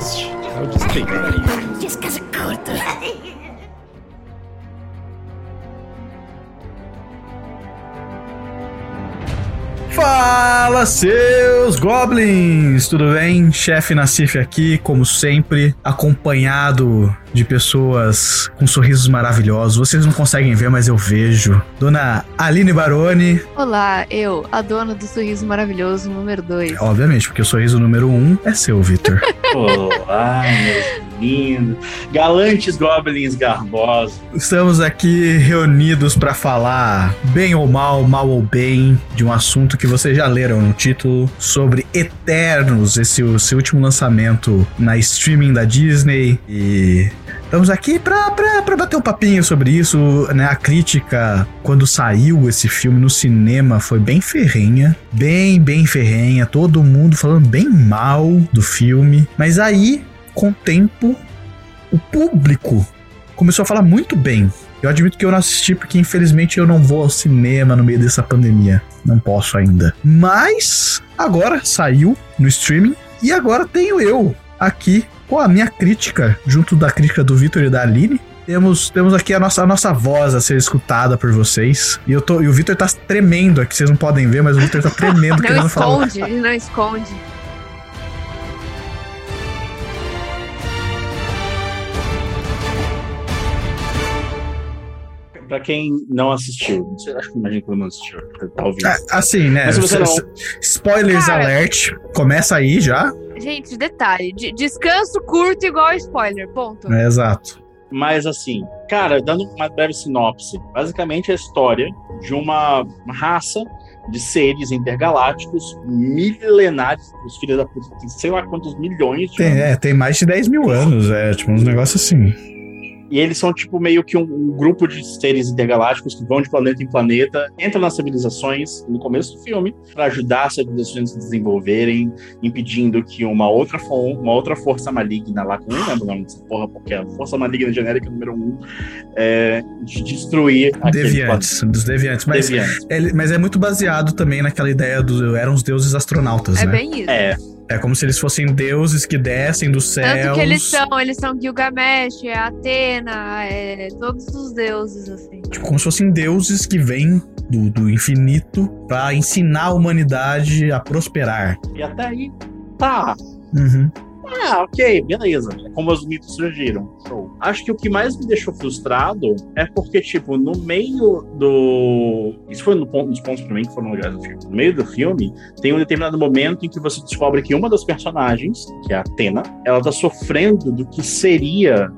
este é o Despeitando. Descansa curto. Fala, seus goblins! Tudo bem? Chefe Nassif aqui, como sempre, acompanhado de pessoas com sorrisos maravilhosos. Vocês não conseguem ver, mas eu vejo. Dona Aline Baroni. Olá, eu, a dona do sorriso maravilhoso número 2. Obviamente, porque o sorriso número 1 um é seu, Victor. Olá, meus lindos. Galantes goblins garbosos. Estamos aqui reunidos para falar, bem ou mal, mal ou bem, de um assunto que vocês já leram no título sobre Eternos, esse, esse último lançamento na streaming da Disney. E Estamos aqui pra bater um papinho sobre isso, né? A crítica, quando saiu esse filme no cinema, foi bem ferrenha. Bem, bem ferrenha. Todo mundo falando bem mal do filme. Mas aí, com o tempo, o público começou a falar muito bem. Eu admito que eu não assisti porque, infelizmente, eu não vou ao cinema no meio dessa pandemia. Não posso ainda. Mas, agora saiu no streaming. E agora tenho eu aqui com a minha crítica, junto da crítica do Vitor e da Aline. Temos, temos aqui a nossa, a nossa voz a ser escutada por vocês. E, eu tô, e o Vitor tá tremendo aqui, vocês não podem ver, mas o Vitor tá tremendo não querendo falar. esconde, ele não esconde. Pra quem não assistiu, não sei, acho que imagino que todo mundo assistiu, tá ouvindo. Ah, assim, né? Mas se você não- Spoilers Cara. alert. Começa aí já. Gente, detalhe, de- descanso curto igual spoiler, ponto. É, exato. Mas assim, cara, dando uma breve sinopse, basicamente é a história de uma raça de seres intergalácticos milenários, os filhos da puta tem sei lá quantos milhões de Tem, anos. é, tem mais de 10 mil anos, é, tipo, uns negócios assim. E eles são, tipo, meio que um, um grupo de seres intergalácticos que vão de planeta em planeta, entram nas civilizações no começo do filme, para ajudar as civilizações a se desenvolverem, impedindo que uma outra, uma outra força maligna lá, que eu não lembro o nome dessa porra, porque é a força maligna genérica número um, é, de destruir Deviantes, dos deviantes. Mas, Deviantes. ele- mas é muito baseado também naquela ideia do. Eram os deuses astronautas, É né? bem isso. É, É como se eles fossem deuses que descem dos céus. Tanto que eles são, eles são Gilgamesh, é Atena, é todos os deuses, assim. Tipo, como se fossem deuses que vêm do, do infinito pra ensinar a humanidade a prosperar. e até aí, tá. Uhum. Ah, ok, beleza. É como os mitos surgiram. Show. Acho que o que mais me deixou frustrado é porque, tipo, no meio do. Isso foi no ponto, nos pontos pra mim que foram legais do filme. No meio do filme, tem um determinado momento em que você descobre que uma das personagens, que é a Atena, ela tá sofrendo do que seria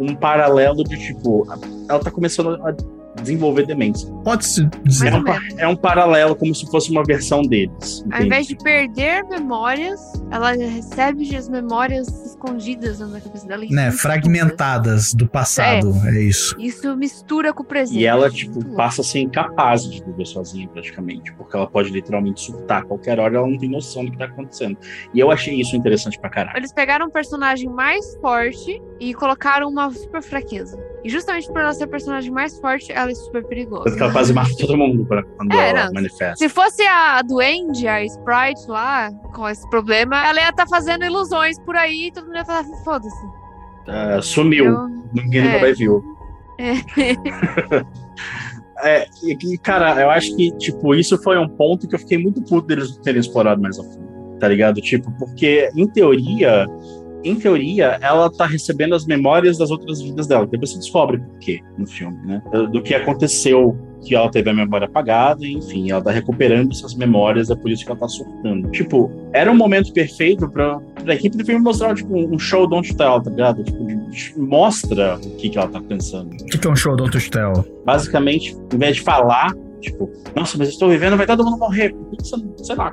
um paralelo de, tipo, ela tá começando a desenvolver demência. Pode-se dizer. É um, é um paralelo como se fosse uma versão deles. Ao entende? invés de perder memórias, ela recebe as memórias escondidas na cabeça dela. Né, fragmentadas do passado. É, isso. Isso mistura com o presente. E ela, tipo, passa a ser incapaz de viver sozinha, praticamente. Porque ela pode literalmente surtar a qualquer hora, ela não tem noção do que tá acontecendo. E eu achei isso interessante pra caralho. Eles pegaram um personagem mais forte e colocaram uma super fraqueza. E justamente por ela ser a personagem mais forte, ela é super perigosa. Tanto que ela quase mata todo mundo quando É, ela não. manifesta. Se fosse a Duende, a Sprite lá, com esse problema, ela ia estar fazendo ilusões por aí e todo mundo ia falar, foda-se. Ah, sumiu. Eu- Ninguém É. nunca mais viu. É, e, e, cara, eu acho que, tipo, isso foi um ponto que eu fiquei muito puto deles não terem explorado mais a fundo, tá ligado? Tipo, porque, em teoria, em teoria, ela tá recebendo as memórias das outras vidas dela. Depois você descobre por quê no filme, né? Do, que aconteceu, que ela teve a memória apagada, enfim, ela tá recuperando essas memórias, é por isso que ela tá surtando. Tipo, era um momento perfeito pra, pra equipe do filme mostrar, tipo, um show don't tell, tá ligado? Tipo, mostra o que, que ela tá pensando O que que é um show Don't Tell? basicamente, em vez de falar, tipo, nossa, mas eu estou vivendo, vai todo mundo morrer. Sei lá,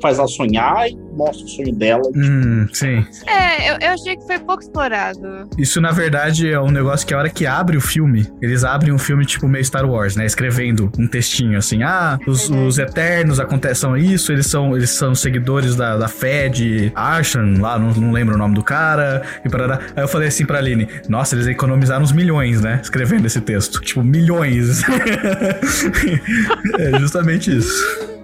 faz ela sonhar e mostra o sonho dela? Hum, sim. É, eu, eu achei que foi pouco explorado. Isso, na verdade, é um negócio que a hora que abre o filme, eles abrem um filme tipo meio Star Wars, né? Escrevendo um textinho assim, ah, os, os Eternos acontecem isso, eles são, eles são seguidores da, da fé de Arshan, lá, não, não lembro o nome do cara, e parará. Aí eu falei assim pra Aline, nossa, eles economizaram uns milhões, né? Escrevendo esse texto. Tipo, milhões. é justamente isso.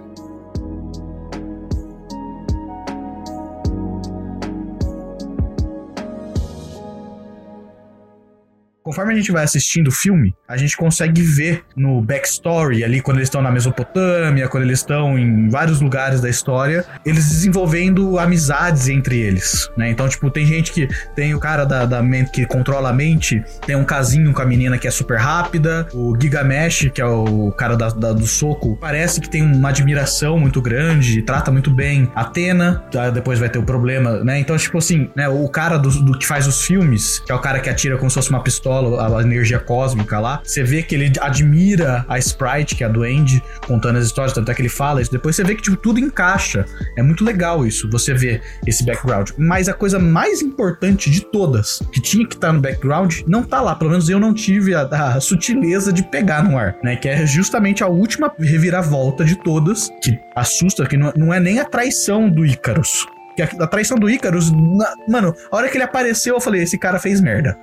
Conforme a gente vai assistindo o filme, a gente consegue ver no backstory ali, quando eles estão na Mesopotâmia, quando eles estão em vários lugares da história, eles desenvolvendo amizades entre eles, né? Então, tipo, tem gente que tem o cara da, da mente que controla a mente, tem um casinho com a menina que é super rápida, o Gigamesh, que é o cara da, da, do soco, parece que tem uma admiração muito grande, trata muito bem Atena, tá? depois vai ter o problema, né? Então, tipo assim, né, o cara do, do que faz os filmes, que é o cara que atira como se fosse uma pistola, a energia cósmica lá, você vê que ele admira a Sprite, que é a Duende, contando as histórias, tanto é que ele fala isso. Depois você vê que tipo, tudo encaixa. É muito legal isso, você vê esse background. Mas a coisa mais importante de todas, que tinha que estar tá no background, não tá lá. Pelo menos eu não tive a, a sutileza de pegar no ar, né? Que é justamente a última reviravolta de todas, que assusta, que não, não é nem a traição do Icarus. Que a, a traição do Icarus, na, mano, a hora que ele apareceu, eu falei: esse cara fez merda.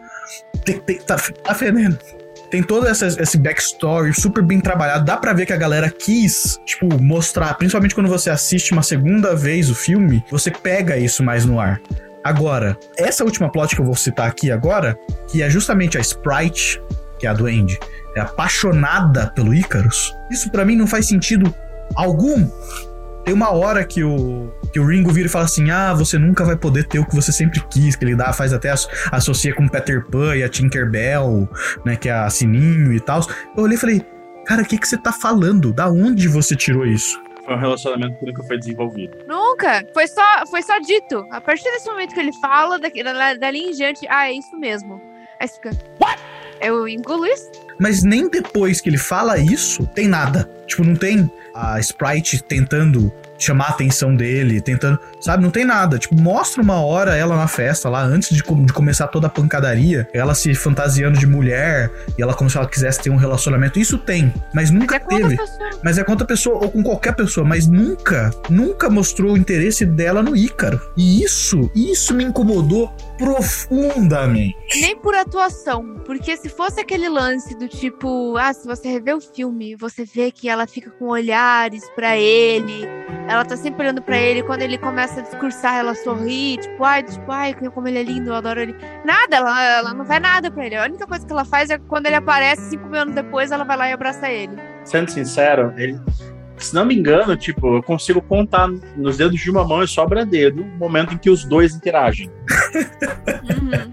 Tem, tem, tá, tá fedendo tem todo essa, esse backstory super bem trabalhado. Dá pra ver que a galera quis, tipo, mostrar, principalmente quando você assiste uma segunda vez o filme, você pega isso mais no ar. Agora, essa última plot que eu vou citar aqui agora, que é justamente a Sprite, que é a Duende, é apaixonada pelo Icarus, isso para mim não faz sentido algum. Tem uma hora que o, que o Ringo vira e fala assim: Ah, você nunca vai poder ter o que você sempre quis. Que ele dá, faz até associa com Peter Pan e a Tinkerbell, né? Que é a Sininho e tal. Eu olhei e falei: Cara, o que, que você tá falando? Da onde você tirou isso? Foi um relacionamento que nunca foi desenvolvido. Nunca! Foi só, foi só dito. A partir desse momento que ele fala, daqui, dali em diante, ah, é isso mesmo. Aí você fica. What? Eu engulo isso? Mas nem depois que ele fala isso, tem nada. Tipo, não tem a Sprite tentando chamar a atenção dele, tentando. Sabe, não tem nada. Tipo, mostra uma hora ela na festa lá, antes de, de começar toda a pancadaria, ela se fantasiando de mulher e ela como se ela quisesse ter um relacionamento. Isso tem, mas nunca mas é teve. Mas é com outra pessoa ou com qualquer pessoa, mas nunca, nunca mostrou o interesse dela no Ícaro. E isso, isso me incomodou profundamente. Nem por atuação, porque se fosse aquele lance do tipo, ah, se você rever o filme, você vê que ela fica com olhares para ele, ela tá sempre olhando para ele, quando ele começa a discursar, ela sorri, tipo, ai, tipo, ai, como ele é lindo, eu adoro ele. Nada, ela, ela não vai nada para ele. A única coisa que ela faz é quando ele aparece, cinco minutos depois, ela vai lá e abraça ele. Sendo sincero, ele, se não me engano, tipo, eu consigo contar nos dedos de uma mão e sobra dedo o momento em que os dois interagem. Uhum.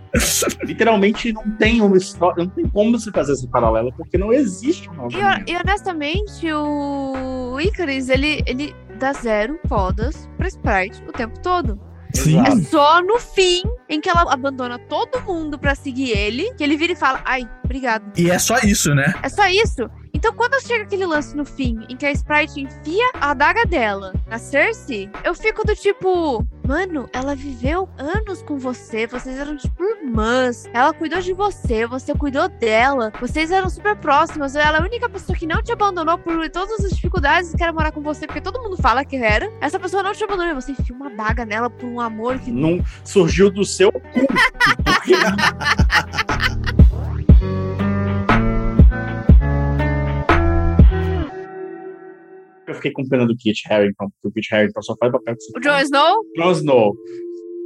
Literalmente não tem uma história, não tem como você fazer essa paralela, porque não existe um e, e honestamente, o Icarus, ele, ele dá zero fodas pra Sprite o tempo todo. Sim. É só no fim em que ela abandona todo mundo para seguir ele, que ele vira e fala: Ai, obrigado. E é só isso, né? É só isso. Então, quando chega aquele lance no fim, em que a Sprite enfia a adaga dela na Cersei, eu fico do tipo, mano, ela viveu anos com você, vocês eram tipo irmãs, ela cuidou de você, você cuidou dela, vocês eram super próximas, ela é a única pessoa que não te abandonou por todas as dificuldades e quer morar com você, porque todo mundo fala que era. Essa pessoa não te abandonou, você enfia uma adaga nela por um amor que não surgiu do seu cu. fiquei com pena do Kit Harington, porque o Kit Harington só faz papel O Jon Snow? Jon Snow.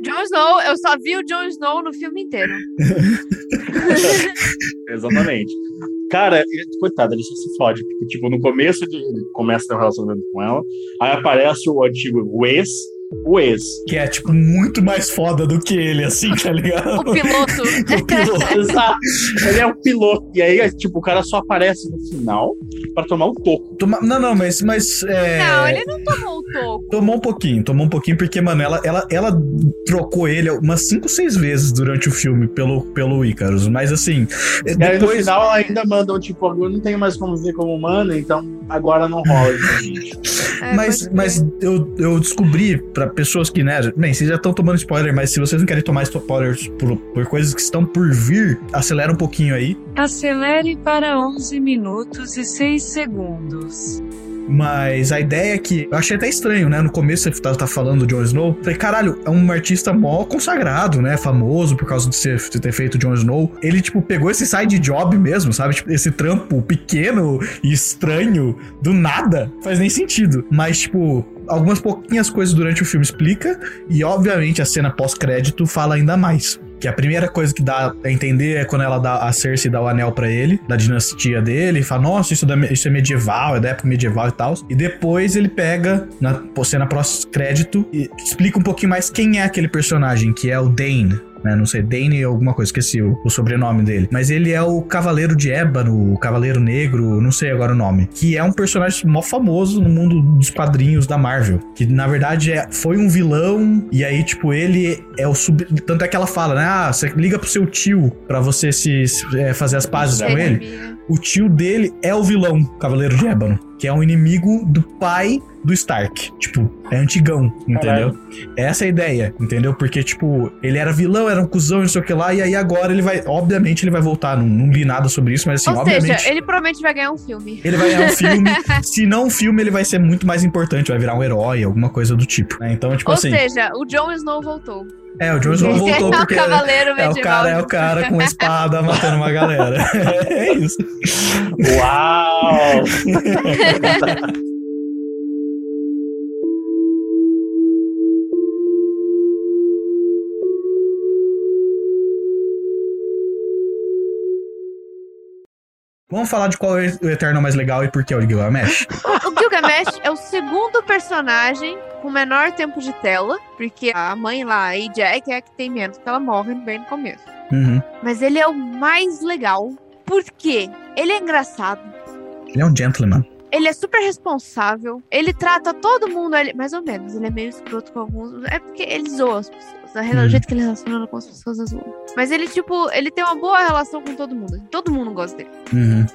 Jon Snow, eu só vi o Jon Snow no filme inteiro. Exatamente. Cara, coitado, ele só se fode, porque, tipo, no começo ele começa a ter um relacionamento com ela, aí aparece o antigo Wes, o ex. Que é, tipo, muito mais foda do que ele, assim, tá ligado? o piloto. o piloto, exato. Ele é o piloto. E aí, tipo, o cara só aparece no final pra tomar um toco. Toma... Não, não, mas. mas é... Não, ele não tomou o toco. Tomou um pouquinho, tomou um pouquinho, porque, mano, ela, ela, ela trocou ele umas 5, 6 vezes durante o filme pelo, pelo Icarus. Mas assim. E depois... aí, no final, ela ainda mandam, tipo, eu não tenho mais como ver como humano, então agora não rola, gente. É, mas mas eu, eu descobri para pessoas que, né, bem, vocês já estão tomando spoiler, mas se vocês não querem tomar spoilers por, por coisas que estão por vir, acelera um pouquinho aí. Acelere para 11 minutos e 6 segundos. Mas a ideia é que. Eu achei até estranho, né? No começo você tá, tá falando do Jon Snow. Falei, caralho, é um artista mó consagrado, né? Famoso por causa de, ser, de ter feito Jon Snow. Ele, tipo, pegou esse side job mesmo, sabe? Tipo, esse trampo pequeno e estranho do nada. Faz nem sentido. Mas, tipo, algumas pouquinhas coisas durante o filme explica. E, obviamente, a cena pós-crédito fala ainda mais. Que a primeira coisa que dá a entender é quando ela dá a Cersei dá o anel pra ele, da dinastia dele, e fala: Nossa, isso, da- isso é medieval, é da época medieval e tal. E depois ele pega, na cena pós-crédito, e explica um pouquinho mais quem é aquele personagem, que é o Dane. Né, não sei, Dane alguma coisa, esqueci o, o sobrenome dele. Mas ele é o Cavaleiro de Ébano, o Cavaleiro Negro, não sei agora o nome. Que é um personagem mó famoso no mundo dos quadrinhos da Marvel. Que na verdade é, foi um vilão, e aí, tipo, ele é o sub. Tanto é que ela fala, né? Ah, você liga pro seu tio pra você se, se, é, fazer as pazes com ele. O tio dele é o vilão, Cavaleiro de Ébano, que é um inimigo do pai do Stark. Tipo, é antigão, entendeu? Essa é a ideia, entendeu? Porque, tipo, ele era vilão, era um cuzão, não sei o que lá, e aí agora ele vai. Obviamente ele vai voltar. Não, não li nada sobre isso, mas assim, Ou obviamente. seja, ele provavelmente vai ganhar um filme. Ele vai ganhar um filme. Se não um filme, ele vai ser muito mais importante, vai virar um herói, alguma coisa do tipo. né? Então, tipo Ou assim. seja, o Jon Snow voltou. É, o Jon Snow Esse voltou é porque. cavaleiro É o cara, é o cara com espada matando uma galera. é isso. Uau! Vamos falar de qual é o Eterno mais legal e por que é o Gilgamesh? O Gilgamesh é o segundo personagem com menor tempo de tela, porque a mãe lá, a Jack, é a que tem menos, porque ela morre bem no começo. Uhum. Mas ele é o mais legal, porque ele é engraçado, Ele é um gentleman. ele é super responsável, ele trata todo mundo, ele, mais ou menos, ele é meio escroto com alguns, é porque ele zoa as pessoas, a rela- Uhum. o jeito que ele relaciona com as pessoas é zoa. Mas ele, tipo, ele tem uma boa relação com todo mundo, todo mundo gosta dele. Uhum.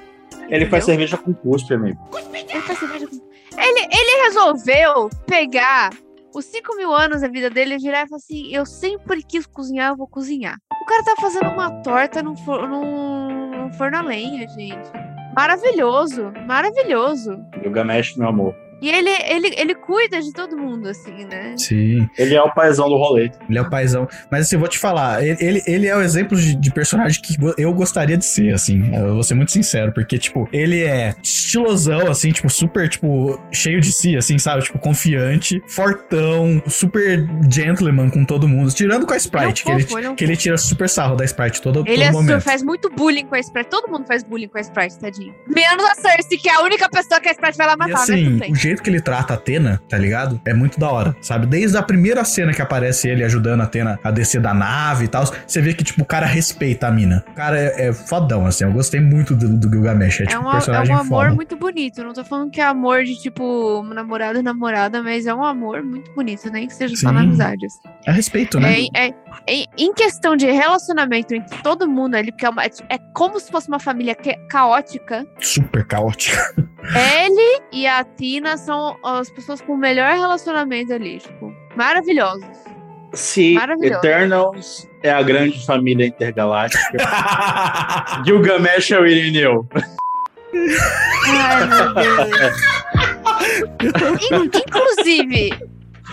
Ele faz cerveja com cuspe, amigo. Ele, faz cerveja com- ele, ele resolveu pegar os 5 mil anos da vida dele e virar e falar assim: Eu sempre quis cozinhar, eu vou cozinhar. O cara tá fazendo uma torta num, for, num, forno a lenha, gente. Maravilhoso, maravilhoso. Gilgamesh, meu amor. E ele, ele, ele cuida de todo mundo, assim, né? Sim, Ele é o paizão do rolê. ele é o paizão. Mas assim, eu vou te falar, ele, ele, ele é o exemplo de, de personagem que eu gostaria de ser, assim. Eu vou ser muito sincero, porque, tipo, ele é estilosão, assim, tipo, super, tipo, cheio de si, assim, sabe? Tipo, confiante, fortão, super gentleman com todo mundo. Tirando com a Sprite, que, Ele é um ele, fofo, ele é um que ele tira super sarro da Sprite todo, Ele todo é momento. sur- faz muito bullying com a Sprite. Todo mundo faz bullying com a Sprite, tadinho. Menos a Cersei, que é a única pessoa que a Sprite vai lá E matar, né? assim, Tudo bem. o jeito que ele trata a Atena, tá ligado? É muito da hora, sabe? Desde a primeira cena que aparece ele ajudando a Atena a descer da nave e tal, você vê que, tipo, o cara respeita a mina. O cara é, é fodão, assim. Eu gostei muito do, do Gilgamesh. É, É tipo, um, um é personagem um amor foda. muito bonito. Não tô falando que é amor de tipo namorado e namorada, mas é um amor muito bonito, nem que seja só Sim. na amizade. assim. É respeito, né? É, é- é- em questão de relacionamento entre todo mundo ali, porque é, uma- é como se fosse uma família que- caótica. Super caótico. Ele e a Tina são as pessoas com o melhor relacionamento ali, tipo, maravilhosos. Se Maravilhoso. Eternals é a grande família intergaláctica, Gilgamesh é o Irineu. Ai, meu Deus. In- Inclusive,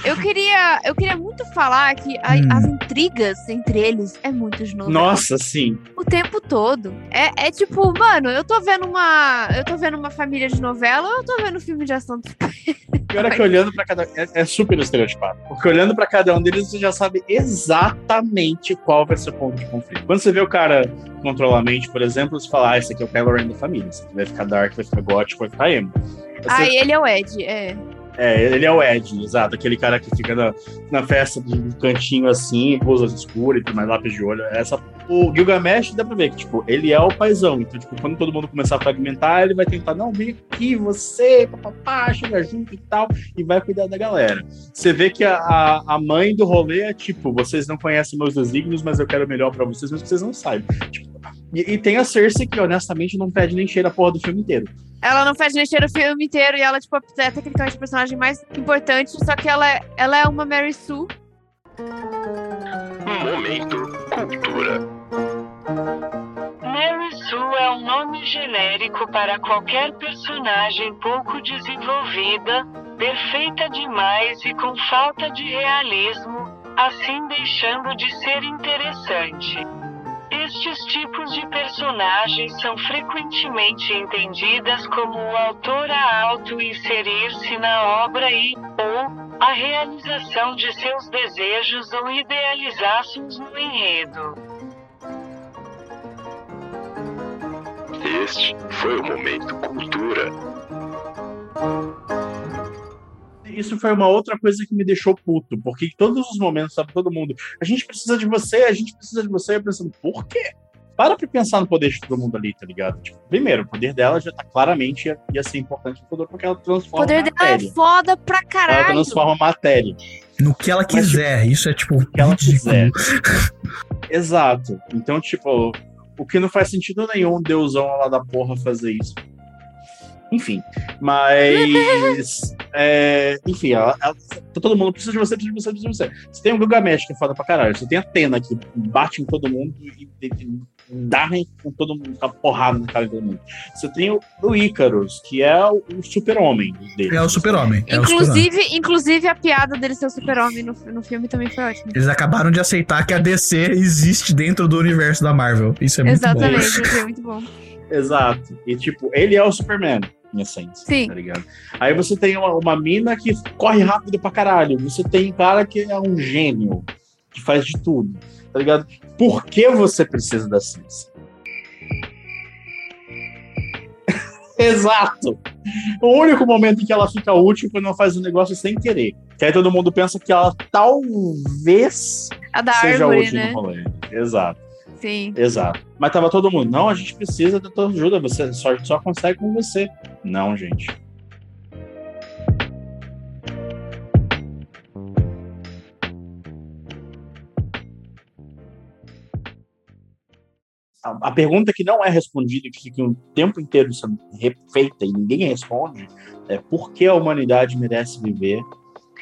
eu queria, eu queria muito falar que a- Hum. as intrigas entre eles é muito de novo. Nossa, sim. O tempo todo. É, é tipo, mano, eu tô vendo uma. Eu tô vendo uma família de novela ou eu tô vendo filme de ação? Pior é que olhando pra cada é, é super estereotipado. Porque olhando pra cada um deles, você já sabe exatamente qual vai ser o ponto de conflito. Quando você vê o cara controlar a mente, por exemplo, você fala, ah, esse aqui é o Kylo Ren da família. Esse aqui vai ficar dark, vai ficar gótico, vai ficar emo. Você- Ah, ele é o Ed, é. É, ele é o Ed, exato. Aquele cara que fica na, na festa um cantinho assim, rosas escuras e tudo mais, lápis de olho. Essa, o Gilgamesh dá pra ver que, tipo, ele é o paizão. Então, tipo, quando todo mundo começar a fragmentar, ele vai tentar, não, vem aqui, você, papapá, chega junto e tal, e vai cuidar da galera. Você vê que a, a, a mãe do rolê é, tipo, vocês não conhecem meus desígnios, mas eu quero melhor pra vocês, que vocês não saibam. Tipo, e, e tem a Cersei que, honestamente, não pede nem cheiro a porra do filme inteiro. Ela não faz mexer o filme inteiro e ela, tipo, é tecnicamente a personagem mais importante, só que ela, é- ela é uma Mary Sue. Momento Cultura. Mary Sue é um nome genérico para qualquer personagem pouco desenvolvida, perfeita demais e com falta de realismo, assim deixando de ser interessante. Estes tipos de personagens são frequentemente entendidas como o autor a auto-inserir-se na obra e, ou, a realização de seus desejos ou idealizações no enredo. Este foi o Momento Cultura. Isso foi uma outra coisa que me deixou puto, porque em todos os momentos, sabe, todo mundo, a gente precisa de você, a gente precisa de você, eu pensando, por quê? Para pra pensar no poder de todo mundo ali, tá ligado? Tipo, primeiro, o poder dela já tá claramente ia, ia ser importante no futuro, porque ela O transforma poder dela matéria. é foda pra ela caralho. transforma matéria. No que ela Mas, quiser. Isso é tipo. que ela quiser. Exato. Então, tipo, o que não faz sentido nenhum um deusão lá da porra fazer isso. Enfim, mas. é, enfim, ela, ela- todo mundo precisa de você, precisa de você, precisa de você. Você tem o Gilgamesh, que é foda pra caralho. Você tem a Atena, que bate em todo mundo e, e, e dá com todo mundo, com a porrada na cara de todo mundo. Você tem o, o Ícaros, que é o, o super-homem dele. É o super-homem. É o super-homem. Inclusive, inclusive, a piada dele ser o super-homem no, no filme também foi ótima. Eles acabaram de aceitar que a DC existe dentro do universo da Marvel. Isso é muito Exatamente, bom. foi muito bom. Exato. E, tipo, ele é o Superman, em essência. Sim. Tá ligado? Aí você tem uma, uma mina que corre rápido pra caralho. Você tem um cara que é um gênio, que faz de tudo. Tá ligado? Por que você precisa da ciência? Exato. O único momento em que ela fica útil é quando ela faz um negócio sem querer. Que aí todo mundo pensa que ela talvez A da seja árvore, útil né? no rolê. Exato. Sim. Exato. Mas tava todo mundo, não, a gente precisa da tua ajuda, você só, só consegue com você. Não, gente. A, pergunta que não é respondida, que fica o tempo inteiro sendo refeita e ninguém responde, é por que a humanidade merece viver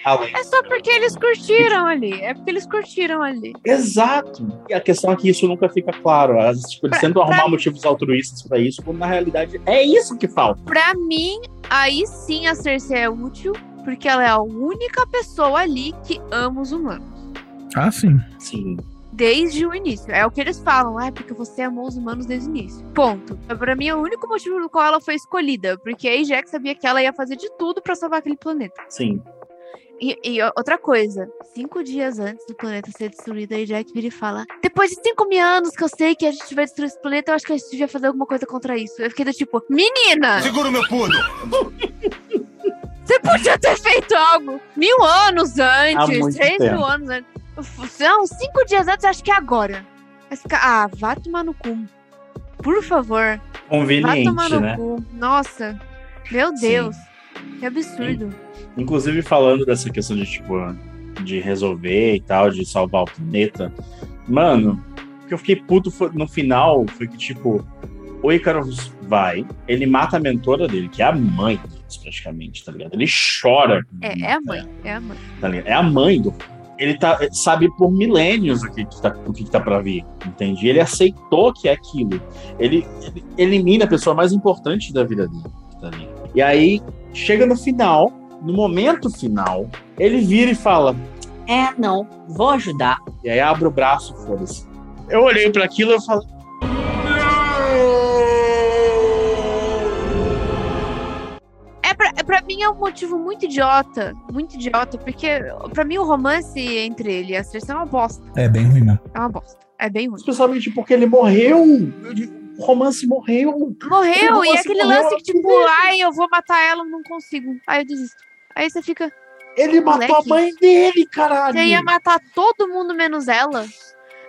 além É só porque eles curtiram ali. É porque eles curtiram ali. Exato. E a questão é que isso nunca fica claro. As, tipo, eles Pra- tentam arrumar pra- motivos altruístas pra isso, quando na realidade é isso que falta. Pra mim, aí sim a Cersei é útil, porque ela é a única pessoa ali que ama os humanos. Ah, sim. Sim. Desde o início. É o que eles falam, é porque você amou os humanos desde o início. Ponto. Pra mim, é o único motivo pelo qual ela foi escolhida. Porque a Jack sabia que ela ia fazer de tudo pra salvar aquele planeta. Sim. E, e outra coisa, cinco dias antes do planeta ser destruído, a Jack vira e fala: Depois de cinco mil anos que eu sei que a gente vai destruir esse planeta, eu acho que a gente devia fazer alguma coisa contra isso. Eu fiquei do tipo, menina! Segura o meu pulo! Você podia ter feito algo mil anos antes, três tempo. mil anos antes. Não, cinco dias antes, acho que é agora. Fica, ah, vá tomar no cu. Por favor, vá Conveniente, tomar no né? cu. Nossa, meu Sim. Deus. Que absurdo. Inclusive falando dessa questão de, tipo, de resolver e tal, de salvar o planeta. Mano, o que eu fiquei puto foi- no final foi que, tipo, o Icarus vai, ele mata a mentora dele, que é a mãe deles, praticamente, tá ligado? Ele chora. É, é a mãe, é a mãe. tá ligado? É a mãe do. Ele tá, sabe por milênios o que, que tá, o que, que tá pra vir, entende? Ele aceitou que é aquilo. Ele, ele elimina a pessoa mais importante da vida dele. tá ali. E aí, chega no final, no momento final, ele vira e fala: É, não, vou ajudar. E aí abre o braço, foda-se. Eu olhei para aquilo e eu falei. É pra, é pra mim é um motivo muito idiota. Muito idiota, porque pra mim o romance entre ele e a Cersei é uma bosta. É bem ruim mesmo. É uma bosta. É bem ruim. Especialmente porque ele morreu. Eu digo, O romance morreu. Morreu, O e romance aquele morreu, lance que, tipo, ai, eu vou matar ela, não consigo. Aí eu desisto. Aí você fica. Ele matou Moleque. a mãe dele, caralho. Você ia matar todo mundo menos ela.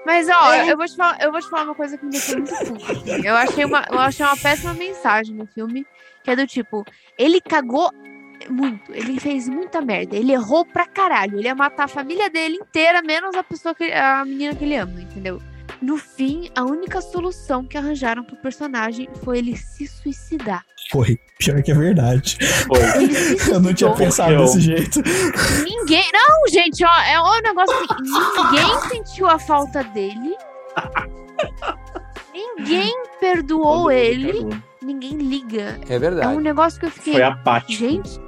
Mas, ó, É. eu, vou te falar, eu vou te falar uma coisa que me deixou muito puta. assim. Eu achei, uma, eu achei uma péssima mensagem no filme, que é do tipo, ele cagou muito, ele fez muita merda, ele errou pra caralho, ele ia matar a família dele inteira, menos a pessoa que a menina que ele ama, entendeu? No fim, a única solução que arranjaram pro personagem foi ele se suicidar. Foi. Pior que é verdade. Foi. Ele se Eu não tinha pensado Eu- desse jeito. Ninguém. Não, gente, ó, é um negócio assim. Ninguém sentiu a falta dele. Ninguém perdoou ele. cagou. Ninguém liga. É É verdade. um negócio que eu fiquei. Foi apático. Gente,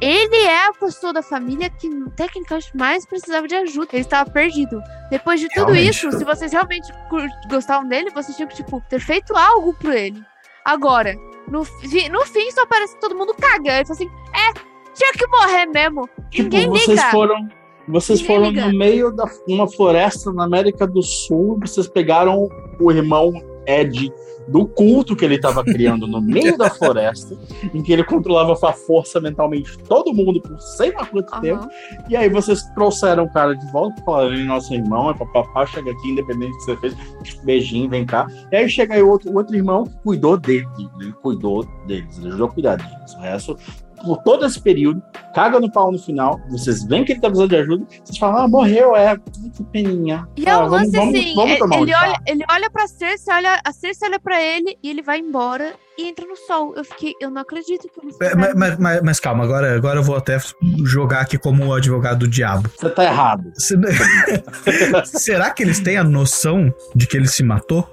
Ele é a pessoa da família que tecnicamente mais precisava de ajuda. Ele estava perdido. Depois de tudo Realmente. isso, se vocês realmente gostavam dele, vocês tinham que, tipo, ter feito algo por ele. Agora, no, fi- no fim, só parece que todo mundo caga. Ele fala assim: é, tinha que morrer mesmo. Tipo, Ninguém vocês liga. foram. Vocês Ninguém foram liga. no meio da uma floresta na América do Sul, vocês pegaram o irmão Ed do culto que ele estava criando no meio da floresta, em que ele controlava com a força mentalmente todo mundo por sei lá quanto tempo. Aham. E aí vocês trouxeram o cara de volta, falaram, é nosso irmão, é papapá, chega aqui, independente do que você fez, beijinho, vem cá. E aí chega aí o outro, outro irmão que cuidou dele, ele cuidou deles, ele ajudou a cuidar deles. O resto, por todo esse período, caga no pau no final, vocês veem que ele tá precisando de ajuda, vocês falam, ah, morreu, é, que peninha. E Ah, é um vamos- lance vamos- assim, vamos ele, tomar um ele olha, ele olha pra Cersei, olha, a Cersei olha pra ele e ele vai embora e entra no sol. Eu fiquei, eu não acredito que É, mas, mas- mas- mas calma, agora, agora eu vou até jogar aqui como o advogado do diabo. Você tá errado. Se- Será que eles têm a noção de que ele se matou?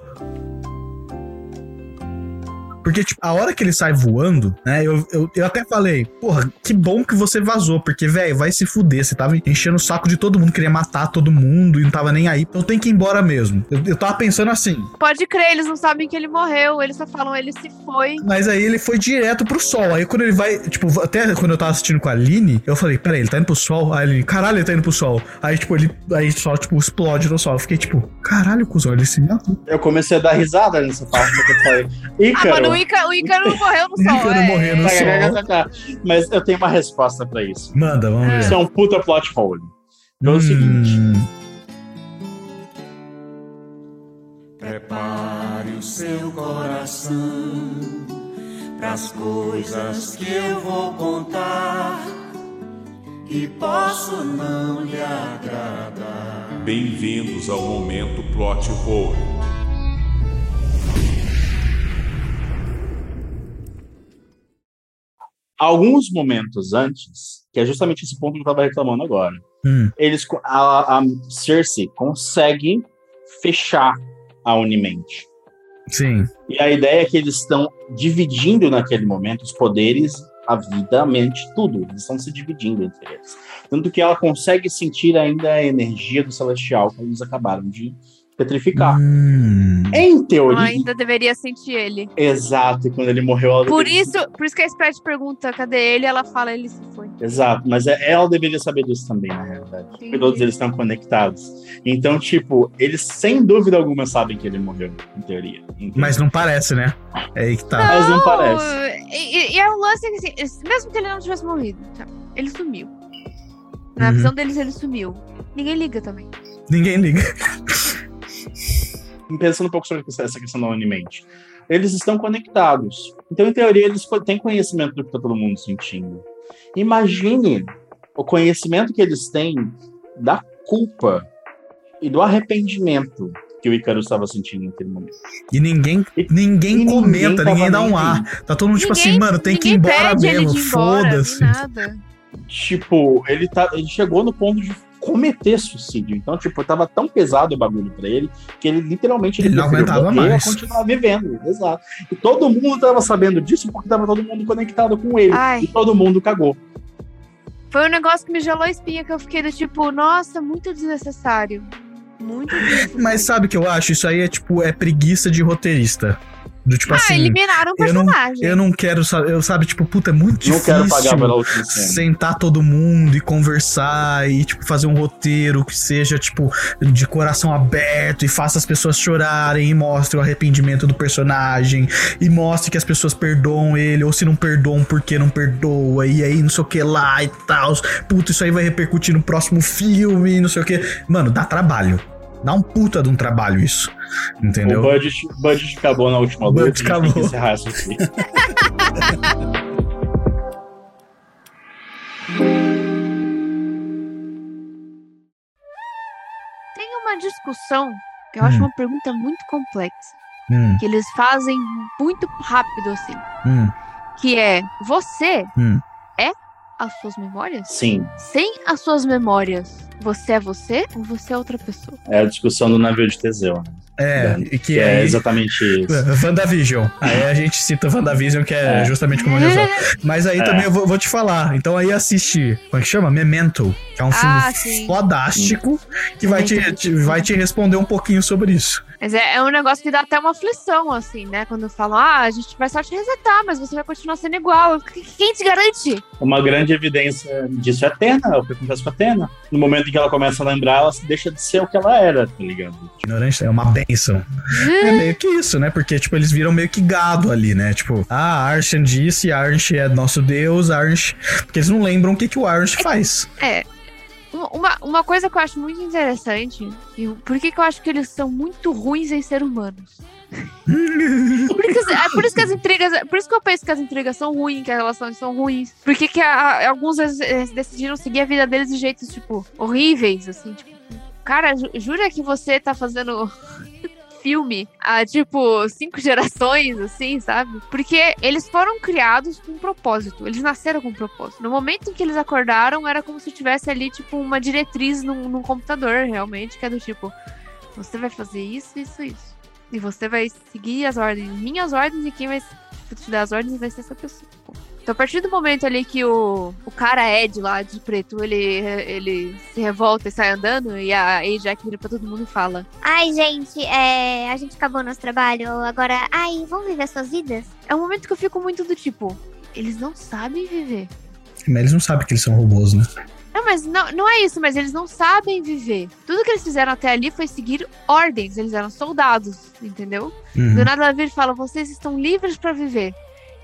Porque, tipo, a hora que ele sai voando, né? Eu, eu, eu até falei, porra, que bom que você vazou. Porque, velho, vai se fuder. Você tava enchendo o saco de todo mundo, queria matar todo mundo e não tava nem aí. Então tem que ir embora mesmo. Eu, eu tava pensando assim. Pode crer, eles não sabem que ele morreu, eles só falam, ele se foi. Mas aí ele foi direto pro sol. Aí quando ele vai, tipo, até quando eu tava assistindo com a Aline, eu falei, peraí, ele tá indo pro sol? Aí ele, caralho, ele tá indo pro sol. Aí, tipo, ele aí só, tipo, explode no sol. Eu fiquei, tipo, caralho, cuzão, ele se matou. Eu comecei a dar risada nessa parte que eu falei. Ah, Ícaro. O Ícaro, o Ícaro não morreu no sol. Ícaro é. morreu no sol. Mas eu tenho uma resposta pra isso. Manda, vamos ver. Isso é um puta plot hole. É o seguinte. Hum, Prepare o seu coração pras coisas que eu vou contar e posso não lhe agradar. Bem-vindos ao momento plot hole. Alguns momentos antes, que é justamente esse ponto que eu tava reclamando agora, hum. eles, a, a Cersei consegue fechar a Unimente. Sim. E a ideia é que eles estão dividindo naquele momento os poderes, a vida, a mente, tudo. Eles estão se dividindo entre eles. Tanto que ela consegue sentir ainda a energia do Celestial que eles acabaram de petrificar. Hum. Em teoria, Ela ainda deveria sentir ele. exato, e quando ele morreu, ela Por deveria- isso, por isso que a Sprite pergunta, cadê ele? Ela fala, ele se foi. Exato, mas é- ela deveria saber disso também, na realidade. Porque todos eles estão conectados. Então, tipo, eles sem dúvida alguma sabem que ele morreu, em teoria. entende? Mas não parece, né? É aí que tá. Mas não parece. E, e- e é um lance que, assim, mesmo que ele não tivesse morrido, tá? ele sumiu. Na Uhum. visão deles, ele sumiu. Ninguém liga também. Ninguém liga. Pensando um pouco sobre essa questão da Unimente. Eles estão conectados. Então, em teoria, eles têm conhecimento do que está todo mundo sentindo. Imagine o conhecimento que eles têm da culpa e do arrependimento que o Icarus estava sentindo naquele momento. E ninguém, E- ninguém e comenta, tava ninguém dá um ar. Tá todo mundo tipo assim, Ninguém- mano, tem que ir ninguém embora mesmo. Foda-se. tipo, ele, tá, ele chegou no ponto de cometer suicídio. Então, tipo, tava tão pesado o bagulho pra ele que ele literalmente Ele não preferiu aguentava mais. continuar vivendo. Exato. E todo mundo tava sabendo disso porque tava todo mundo conectado com ele. Ai. E todo mundo cagou. Foi um negócio que me gelou a espinha, que eu fiquei do tipo, nossa, muito desnecessário. Muito desnecessário. Mas sabe o que eu acho? Isso aí é tipo, é preguiça de roteirista. Do tipo ah, assim, eliminaram o eu não- personagem. eu não quero saber, eu sabe, tipo, puta, é muito Não difícil. quero pagar pela última cena. sentar todo mundo e conversar e, tipo, fazer um roteiro que seja, tipo, de coração aberto e faça as pessoas chorarem e mostre o arrependimento do personagem e mostre que as pessoas perdoam ele ou se não perdoam, por que não perdoa e aí não sei o que lá e tal. Puta, isso aí vai repercutir no próximo filme, não sei o que. Mano, dá trabalho. Dá um puta de um trabalho isso. Entendeu? O budget, budget acabou na última luta. Budget a gente tem que acabou. encerrar isso aqui. Tem uma discussão que eu acho Hum. uma pergunta muito complexa. Hum, Que eles fazem muito rápido, assim. hum, Que é, você hum. é as suas memórias? Sim, Sem as suas memórias, você é você ou você é outra pessoa? é a discussão do navio de Teseu. Né? É, e que Que é aí- exatamente isso. WandaVision. Aí a gente cita WandaVision, que é, É. justamente como resolve. Mas aí É. também eu vou, vou te falar. Então aí assiste, como é que chama? Memento, que é um Ah, filme sim. fodástico que vai te, te- vai te responder um pouquinho sobre isso. Mas é, é um negócio que dá até uma aflição, assim, né? Quando falam, ah, a gente vai só te resetar, mas você vai continuar sendo igual. Qu- Quem te garante? Uma grande evidência disso é a Tena, é o que acontece com a Tena. No momento em que ela começa a lembrar, ela deixa de ser o que ela era, tá ligado? Ignorante é uma benção. É meio que isso, né? Porque, tipo, eles viram meio que gado ali, né? Tipo, ah, Arshan disse, Arshan é nosso deus, Arshan... Porque eles não lembram o que, que o Arshan faz. Uma- Uma, uma coisa que eu acho muito interessante, e por que, que eu acho que eles são muito ruins em ser humanos? Por, as- é por isso que as intrigas. Por isso que eu penso que as intrigas são ruins, que as relações são ruins. Por que, que a- alguns decidiram seguir a vida deles de jeitos, tipo, horríveis, assim, tipo. Cara, ju- jura que você tá fazendo filme há, tipo, cinco gerações, assim, sabe? Porque eles foram criados com um propósito. Eles nasceram com um propósito. No momento em que eles acordaram, era como se tivesse ali, tipo, uma diretriz num, num computador, realmente, que é do tipo: você vai fazer isso, isso, isso. E você vai seguir as ordens, minhas ordens, e quem vai te dar as ordens vai ser essa pessoa. Então, a partir do momento ali que o, o cara Ed lá de preto, ele, ele se revolta e sai andando, e a Ajax vira pra todo mundo e fala: Ai, gente, é, a gente acabou nosso trabalho. Agora, ai, vamos viver suas vidas? É um momento que eu fico muito do tipo: eles não sabem viver. Mas eles não sabem que eles são robôs, né? Não, mas não, não é isso, mas eles não sabem viver. Tudo que eles fizeram até ali foi seguir ordens, eles eram soldados, entendeu? Uhum. Do nada ela vira e fala: vocês estão livres pra viver.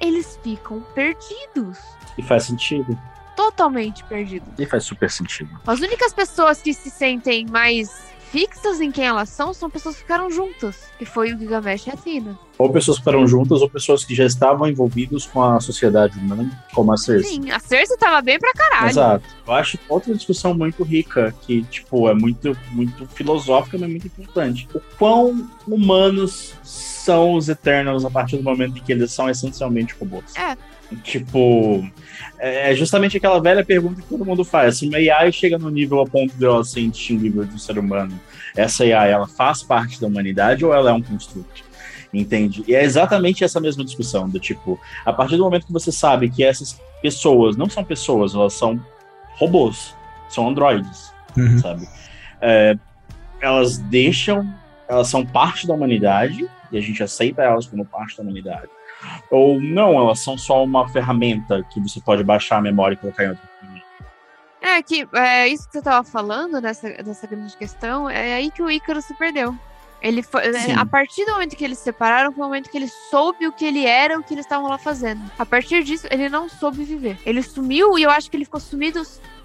Eles ficam perdidos. E faz sentido. Totalmente perdidos. E faz super sentido. As únicas pessoas que se sentem mais fixas em quem elas são são pessoas que ficaram juntas. Que foi o Gilgamesh e a Athena. Ou pessoas que ficaram juntas, ou pessoas que já estavam envolvidas com a sociedade humana, como a Cersei. Sim, a Cersei tava bem pra caralho. Exato. Eu acho outra discussão muito rica, que, tipo, é muito, muito filosófica, mas muito importante. O quão humanos são os Eternals a partir do momento em que eles são essencialmente robôs? É. Tipo, é justamente aquela velha pergunta que todo mundo faz. Se uma AI chega no nível a ponto de ela ser indistinguível de um ser humano, essa AI, ela faz parte da humanidade ou ela é um construto? Entende? E é exatamente essa mesma discussão, do tipo, a partir do momento que você sabe que essas pessoas não são pessoas, elas são robôs, são androides, Uhum. sabe? É, elas deixam, elas são parte da humanidade e a gente aceita elas como parte da humanidade. Ou não, elas são só uma ferramenta que você pode baixar a memória e colocar em outro. É que é, isso que você tava falando dessa, dessa grande questão, é aí que o Ícaro se perdeu. Ele foi, é, Sim. a partir do momento que eles se separaram, foi o momento que ele soube o que ele era, o que eles estavam lá fazendo. A partir disso, ele não soube viver. Ele sumiu e eu acho que ele ficou sumido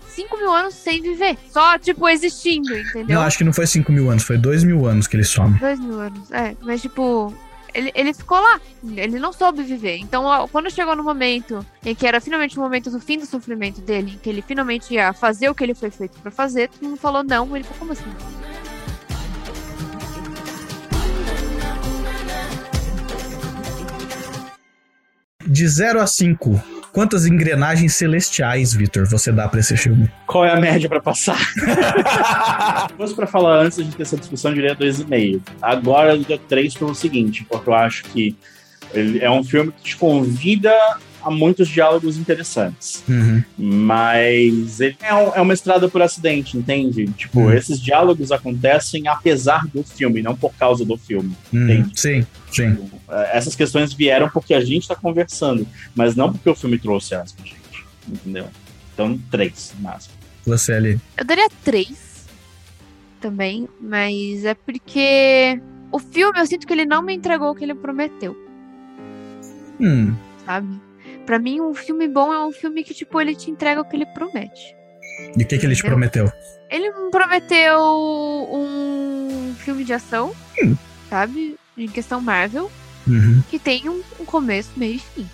5 mil anos sem viver. Só, tipo, existindo, entendeu? Não, acho que não foi 5 mil anos, foi 2 mil anos que ele some. Dois mil anos, é. Mas, tipo, ele, ele ficou lá. Ele não soube viver. Então, quando chegou no momento em que era finalmente o momento do fim do sofrimento dele, em que ele finalmente ia fazer o que ele foi feito pra fazer, todo mundo falou não. Ele falou, como assim? De 0 a 5, quantas engrenagens celestiais, Vitor, você dá pra esse filme? Qual é a média pra passar? Se fosse pra falar antes, gente ter essa discussão, eu diria 2,5. Agora eu dou 3 pelo seguinte, porque eu acho que é um filme que te convida a muitos diálogos interessantes. Uhum. Mas ele é, um- é uma estrada por acidente, entende? Tipo, Hum. esses diálogos acontecem apesar do filme, não por causa do filme. Uhum. Sim, sim. É, Essas questões vieram porque a gente tá conversando, mas não porque o filme trouxe elas pra gente. Entendeu? Então, três, no máximo. Você ali. Eu daria três também, mas é porque o filme eu sinto que ele não me entregou o que ele prometeu, Hum, sabe? Pra mim, um filme bom é um filme que, tipo, ele te entrega o que ele promete. e o que, que ele te prometeu? Ele me prometeu um filme de ação, Hum. sabe? Em questão Marvel, Uhum, que tem um, um começo, meio e fim.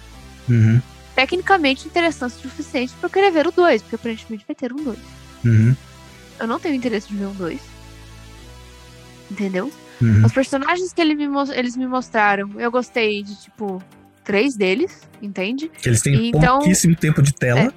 uhum, Tecnicamente interessante o suficiente pra eu querer ver o 2, porque aparentemente vai ter um 2. uhum, Eu não tenho interesse de ver um 2. Entendeu? uhum. Os personagens que ele me eles me mostraram, eu gostei de, tipo, três deles, entende? Que eles têm Então- pouquíssimo tempo de tela.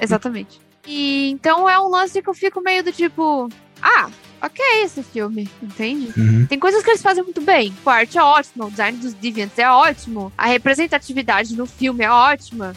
Exatamente. E então é um lance que eu fico meio do tipo, ah, ok esse filme, entende? Uhum. Tem coisas que eles fazem muito bem. O arte é ótimo, o design dos Deviants é ótimo, a representatividade no filme é ótima.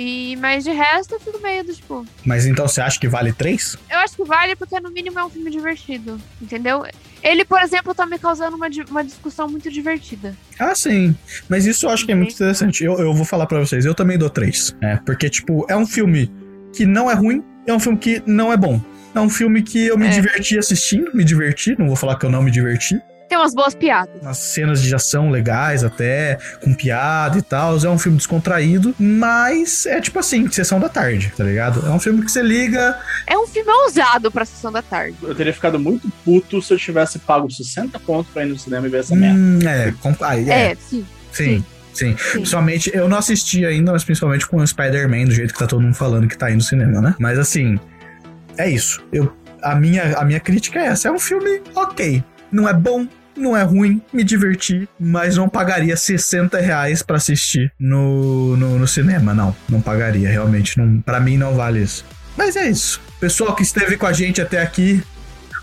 E, mas de resto eu fico meio do tipo. Mas então você acha que vale três? Eu acho que vale porque no mínimo é um filme divertido, entendeu? Ele, por exemplo, tá me causando uma, uma discussão muito divertida. Ah, sim. Mas isso eu acho que é muito interessante. Eu, eu vou falar pra vocês, eu também dou três. É, porque, tipo, é um filme que não é ruim, é um filme que não é bom. É um filme que eu me É. diverti assistindo, me diverti, não vou falar que eu não me diverti. Tem umas boas piadas. As cenas de ação legais até, com piada e tal. É um filme descontraído, mas é tipo assim, sessão da tarde, tá ligado? É um filme que você liga. É um filme ousado pra sessão da tarde. Eu teria ficado muito puto se eu tivesse pago 60 pontos pra ir no cinema e ver essa merda. Hum, é, com- aí, é, É, sim. sim. Sim, Sim. principalmente, eu não assisti ainda, mas principalmente com o Spider-Man, do jeito que tá todo mundo falando que tá aí no cinema, né? Mas assim, é isso. Eu, a, minha, a minha crítica é essa: é um filme ok. Não é bom, não é ruim, me diverti, mas não pagaria 60 reais pra assistir no, no, no cinema, não. Não pagaria, realmente. Não, pra mim não vale isso. Mas é isso. Pessoal que esteve com a gente até aqui,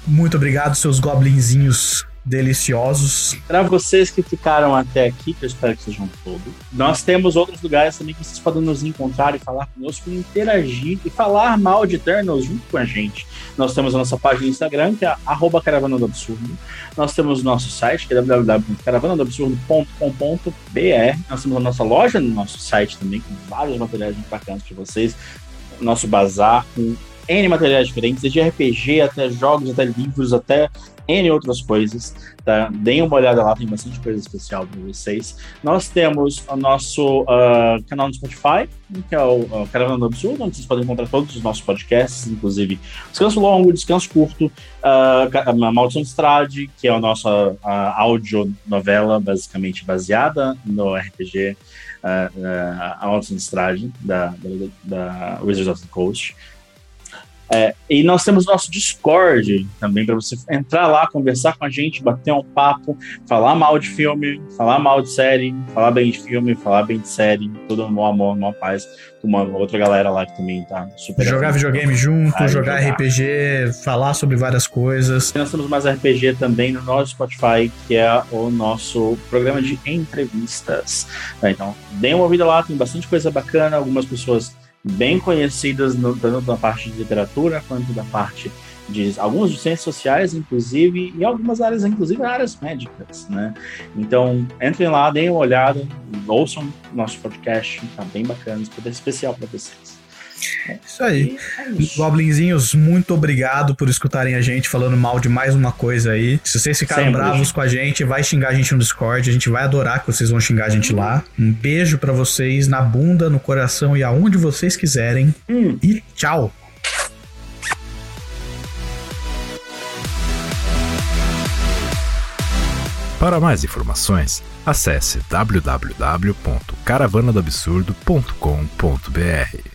muito obrigado, seus goblinzinhos deliciosos. Para vocês que ficaram até aqui, que eu espero que sejam todos, nós temos outros lugares também que vocês podem nos encontrar e falar conosco, interagir e falar mal de Eternals junto com a gente. Nós temos a nossa página no Instagram, que é arroba Caravana do Absurdo. Nós temos o nosso site, que é www.caravanadoabsurdo.com.br. Nós temos a nossa loja no nosso site também, com vários materiais bacanas para vocês. Nosso bazar com N materiais diferentes, desde RPG até jogos, até livros, até N outras coisas, tá? Deem uma olhada lá, tem bastante coisa especial para vocês. Nós temos o nosso ah, canal no Spotify, que é o uh, Caravana do Absurdo, onde vocês podem encontrar todos os nossos podcasts, inclusive Descanso Longo, Descanso Curto, a Maldição de Estrade, que é a nossa ah, audionovela, basicamente baseada no RPG ah, A Maldição de Estrade, da, da, da Wizards of the Coast. É, e nós temos nosso Discord também para você entrar lá, conversar com a gente, bater um papo, falar mal de filme, falar mal de série, falar bem de filme, falar bem de série, tudo no amor, numa paz, com uma outra galera lá que também tá super. Jogar videogame junto, jogar jogar. RPG, falar sobre várias coisas. Nós temos mais RPG também no nosso Spotify, que é o nosso programa de entrevistas. Tá, Então, deem uma ouvida lá, tem bastante coisa bacana, algumas pessoas bem conhecidas, no- tanto da parte de literatura quanto da parte de algumas de ciências sociais, inclusive, e algumas áreas, inclusive áreas médicas, né? Então, entrem lá, deem uma olhada, ouçam nosso podcast, tá bem bacana, super especial para vocês. Isso aí. É isso. Goblinzinhos, muito obrigado por escutarem a gente falando mal de mais uma coisa aí. Se vocês ficaram Sempre. bravos com a gente, vai xingar a gente no Discord. A gente vai adorar que vocês vão xingar a gente lá. Um beijo pra vocês na bunda, no coração e aonde vocês quiserem. Hum. E tchau. Para mais informações, acesse www.caravanadoabsurdo.com.br.